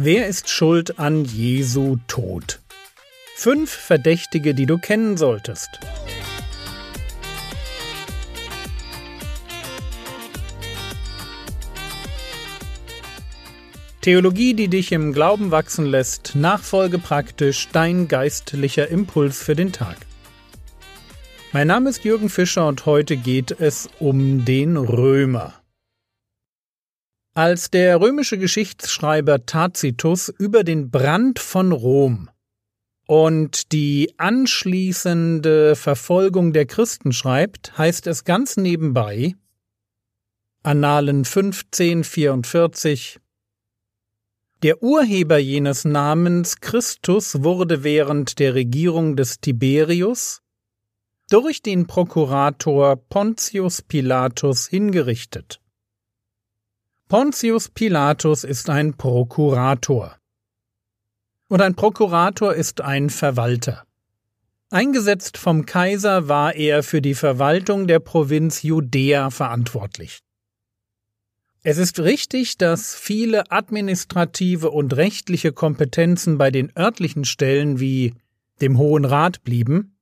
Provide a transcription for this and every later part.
Wer ist schuld an Jesu Tod? Fünf Verdächtige, die du kennen solltest. Theologie, die dich im Glauben wachsen lässt, nachfolge praktisch dein geistlicher Impuls für den Tag. Mein Name ist Jürgen Fischer und heute geht es um den Römer. Als der römische Geschichtsschreiber Tacitus über den Brand von Rom und die anschließende Verfolgung der Christen schreibt, heißt es ganz nebenbei Annalen 1544 Der Urheber jenes Namens Christus wurde während der Regierung des Tiberius durch den Prokurator Pontius Pilatus hingerichtet. Pontius Pilatus ist ein Prokurator. Und ein Prokurator ist ein Verwalter. Eingesetzt vom Kaiser war er für die Verwaltung der Provinz Judäa verantwortlich. Es ist richtig, dass viele administrative und rechtliche Kompetenzen bei den örtlichen Stellen wie dem Hohen Rat blieben,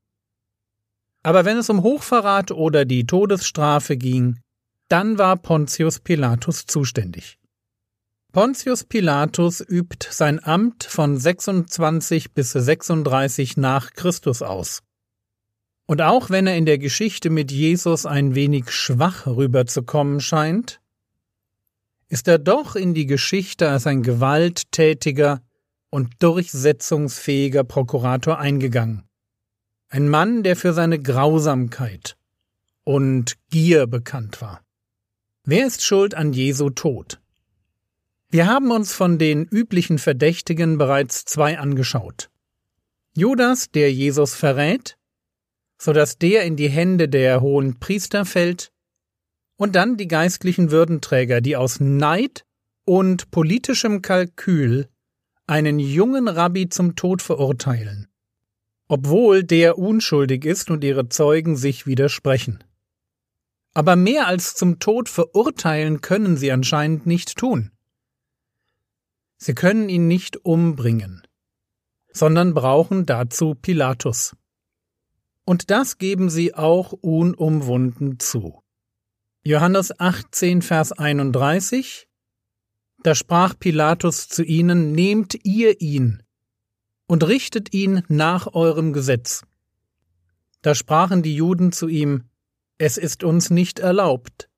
aber wenn es um Hochverrat oder die Todesstrafe ging, dann war Pontius Pilatus zuständig. Pontius Pilatus übt sein Amt von 26 bis 36 nach Christus aus. Und auch wenn er in der Geschichte mit Jesus ein wenig schwach rüberzukommen scheint, ist er doch in die Geschichte als ein gewalttätiger und durchsetzungsfähiger Prokurator eingegangen. Ein Mann, der für seine Grausamkeit und Gier bekannt war. Wer ist schuld an Jesu Tod? Wir haben uns von den üblichen Verdächtigen bereits zwei angeschaut. Judas, der Jesus verrät, so dass der in die Hände der hohen Priester fällt, und dann die geistlichen Würdenträger, die aus Neid und politischem Kalkül einen jungen Rabbi zum Tod verurteilen, obwohl der unschuldig ist und ihre Zeugen sich widersprechen. Aber mehr als zum Tod verurteilen können sie anscheinend nicht tun. Sie können ihn nicht umbringen, sondern brauchen dazu Pilatus. Und das geben sie auch unumwunden zu. Johannes 18, Vers 31 Da sprach Pilatus zu ihnen, Nehmt ihr ihn und richtet ihn nach eurem Gesetz. Da sprachen die Juden zu ihm, es ist uns nicht erlaubt,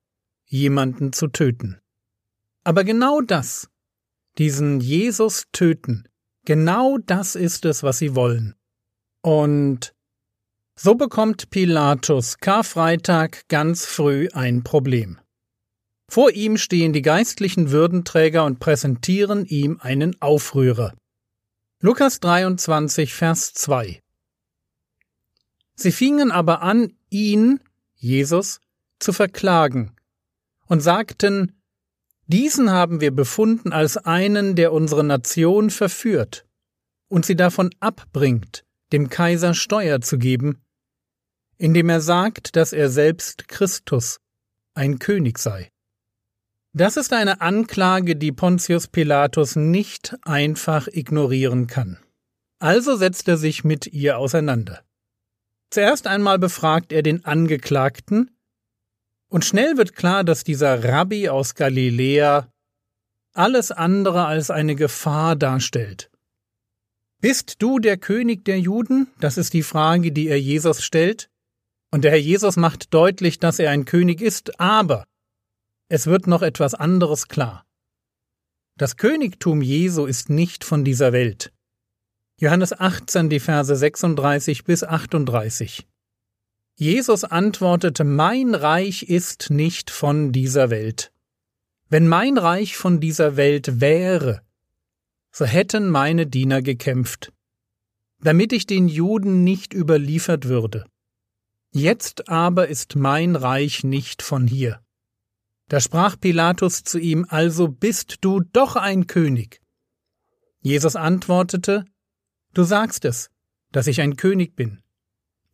jemanden zu töten. Aber genau das, diesen Jesus töten, genau das ist es, was sie wollen. Und so bekommt Pilatus Karfreitag ganz früh ein Problem. Vor ihm stehen die geistlichen Würdenträger und präsentieren ihm einen Aufrührer. Lukas 23, Vers 2 Sie fingen aber an, ihn Jesus, zu verklagen und sagten, diesen haben wir befunden als einen, der unsere Nation verführt und sie davon abbringt, dem Kaiser Steuer zu geben, indem er sagt, dass er selbst Christus, ein König sei. Das ist eine Anklage, die Pontius Pilatus nicht einfach ignorieren kann. Also setzt er sich mit ihr auseinander. Zuerst einmal befragt er den Angeklagten, und schnell wird klar, dass dieser Rabbi aus Galiläa alles andere als eine Gefahr darstellt. Bist du der König der Juden? Das ist die Frage, die er Jesus stellt. Und der Herr Jesus macht deutlich, dass er ein König ist, aber es wird noch etwas anderes klar. Das Königtum Jesu ist nicht von dieser Welt. Johannes 18, die Verse 36 bis 38. Jesus antwortete, Mein Reich ist nicht von dieser Welt. Wenn mein Reich von dieser Welt wäre, so hätten meine Diener gekämpft, damit ich den Juden nicht überliefert würde. Jetzt aber ist mein Reich nicht von hier. Da sprach Pilatus zu ihm, Also bist du doch ein König. Jesus antwortete, Du sagst es, dass ich ein König bin.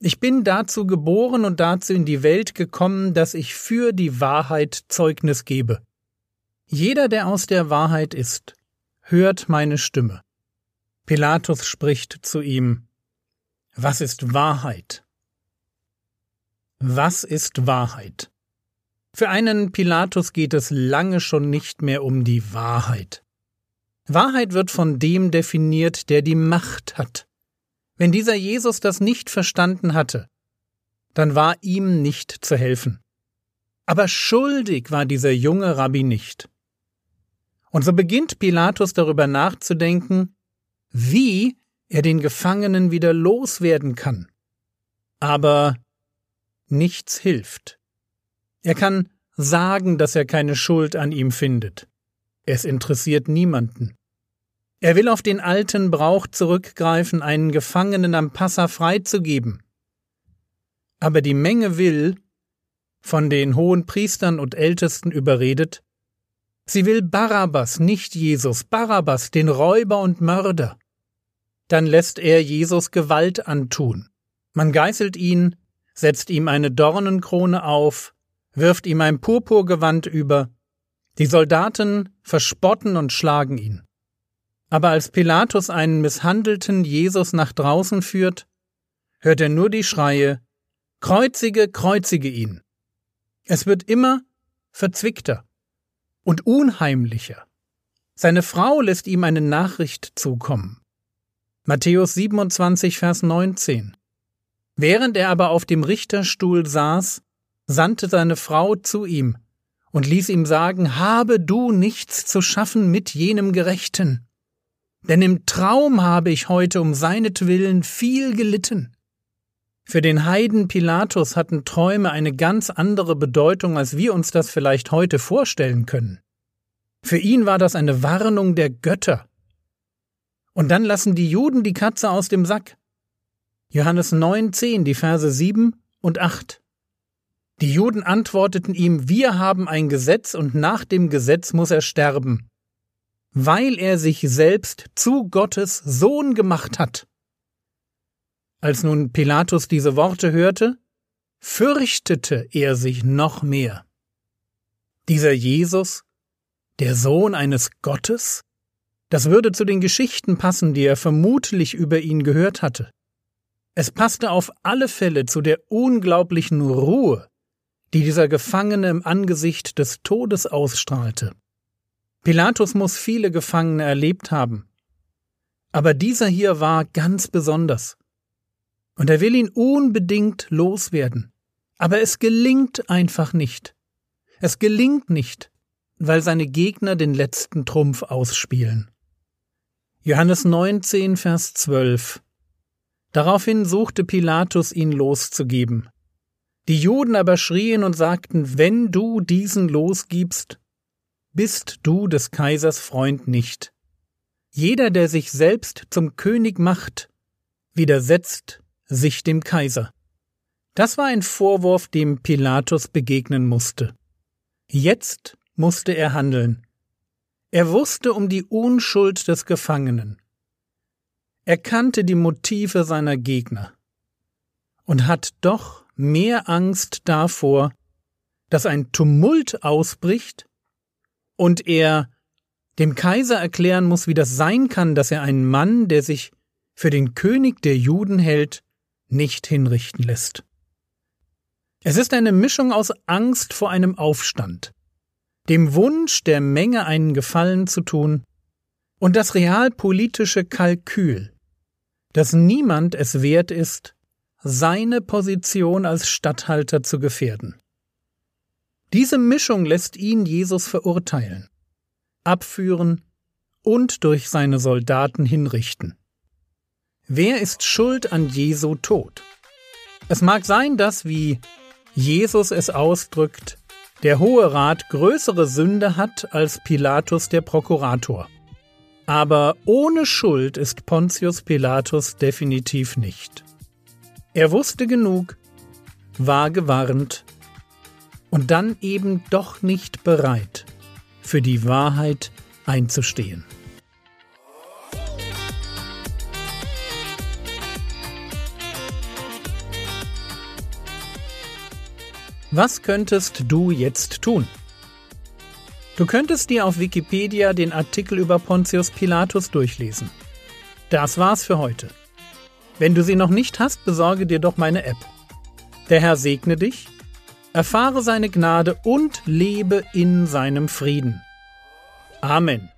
Ich bin dazu geboren und dazu in die Welt gekommen, dass ich für die Wahrheit Zeugnis gebe. Jeder, der aus der Wahrheit ist, hört meine Stimme. Pilatus spricht zu ihm Was ist Wahrheit? Was ist Wahrheit? Für einen Pilatus geht es lange schon nicht mehr um die Wahrheit. Wahrheit wird von dem definiert, der die Macht hat. Wenn dieser Jesus das nicht verstanden hatte, dann war ihm nicht zu helfen. Aber schuldig war dieser junge Rabbi nicht. Und so beginnt Pilatus darüber nachzudenken, wie er den Gefangenen wieder loswerden kann. Aber nichts hilft. Er kann sagen, dass er keine Schuld an ihm findet. Es interessiert niemanden. Er will auf den alten Brauch zurückgreifen, einen Gefangenen am Passa freizugeben. Aber die Menge will, von den hohen Priestern und Ältesten überredet, sie will Barabbas, nicht Jesus, Barabbas, den Räuber und Mörder. Dann lässt er Jesus Gewalt antun. Man geißelt ihn, setzt ihm eine Dornenkrone auf, wirft ihm ein Purpurgewand über, die Soldaten verspotten und schlagen ihn. Aber als Pilatus einen misshandelten Jesus nach draußen führt, hört er nur die Schreie Kreuzige, kreuzige ihn. Es wird immer verzwickter und unheimlicher. Seine Frau lässt ihm eine Nachricht zukommen. Matthäus 27, Vers 19. Während er aber auf dem Richterstuhl saß, sandte seine Frau zu ihm und ließ ihm sagen, habe du nichts zu schaffen mit jenem Gerechten. Denn im Traum habe ich heute um seinetwillen viel gelitten. Für den Heiden Pilatus hatten Träume eine ganz andere Bedeutung, als wir uns das vielleicht heute vorstellen können. Für ihn war das eine Warnung der Götter. Und dann lassen die Juden die Katze aus dem Sack. Johannes 9, 10, die Verse 7 und 8. Die Juden antworteten ihm, wir haben ein Gesetz und nach dem Gesetz muss er sterben, weil er sich selbst zu Gottes Sohn gemacht hat. Als nun Pilatus diese Worte hörte, fürchtete er sich noch mehr. Dieser Jesus, der Sohn eines Gottes? Das würde zu den Geschichten passen, die er vermutlich über ihn gehört hatte. Es passte auf alle Fälle zu der unglaublichen Ruhe, die dieser Gefangene im Angesicht des Todes ausstrahlte. Pilatus muss viele Gefangene erlebt haben. Aber dieser hier war ganz besonders. Und er will ihn unbedingt loswerden. Aber es gelingt einfach nicht. Es gelingt nicht, weil seine Gegner den letzten Trumpf ausspielen. Johannes 19, Vers 12. Daraufhin suchte Pilatus ihn loszugeben. Die Juden aber schrien und sagten, wenn du diesen losgibst, bist du des Kaisers Freund nicht. Jeder, der sich selbst zum König macht, widersetzt sich dem Kaiser. Das war ein Vorwurf, dem Pilatus begegnen musste. Jetzt musste er handeln. Er wusste um die Unschuld des Gefangenen. Er kannte die Motive seiner Gegner und hat doch mehr Angst davor, dass ein Tumult ausbricht und er dem Kaiser erklären muss, wie das sein kann, dass er einen Mann, der sich für den König der Juden hält, nicht hinrichten lässt. Es ist eine Mischung aus Angst vor einem Aufstand, dem Wunsch der Menge einen Gefallen zu tun und das realpolitische Kalkül, dass niemand es wert ist, seine Position als Statthalter zu gefährden. Diese Mischung lässt ihn Jesus verurteilen, abführen und durch seine Soldaten hinrichten. Wer ist schuld an Jesu Tod? Es mag sein, dass, wie Jesus es ausdrückt, der Hohe Rat größere Sünde hat als Pilatus der Prokurator. Aber ohne Schuld ist Pontius Pilatus definitiv nicht. Er wusste genug, war gewarnt und dann eben doch nicht bereit, für die Wahrheit einzustehen. Was könntest du jetzt tun? Du könntest dir auf Wikipedia den Artikel über Pontius Pilatus durchlesen. Das war's für heute. Wenn du sie noch nicht hast, besorge dir doch meine App. Der Herr segne dich, erfahre seine Gnade und lebe in seinem Frieden. Amen.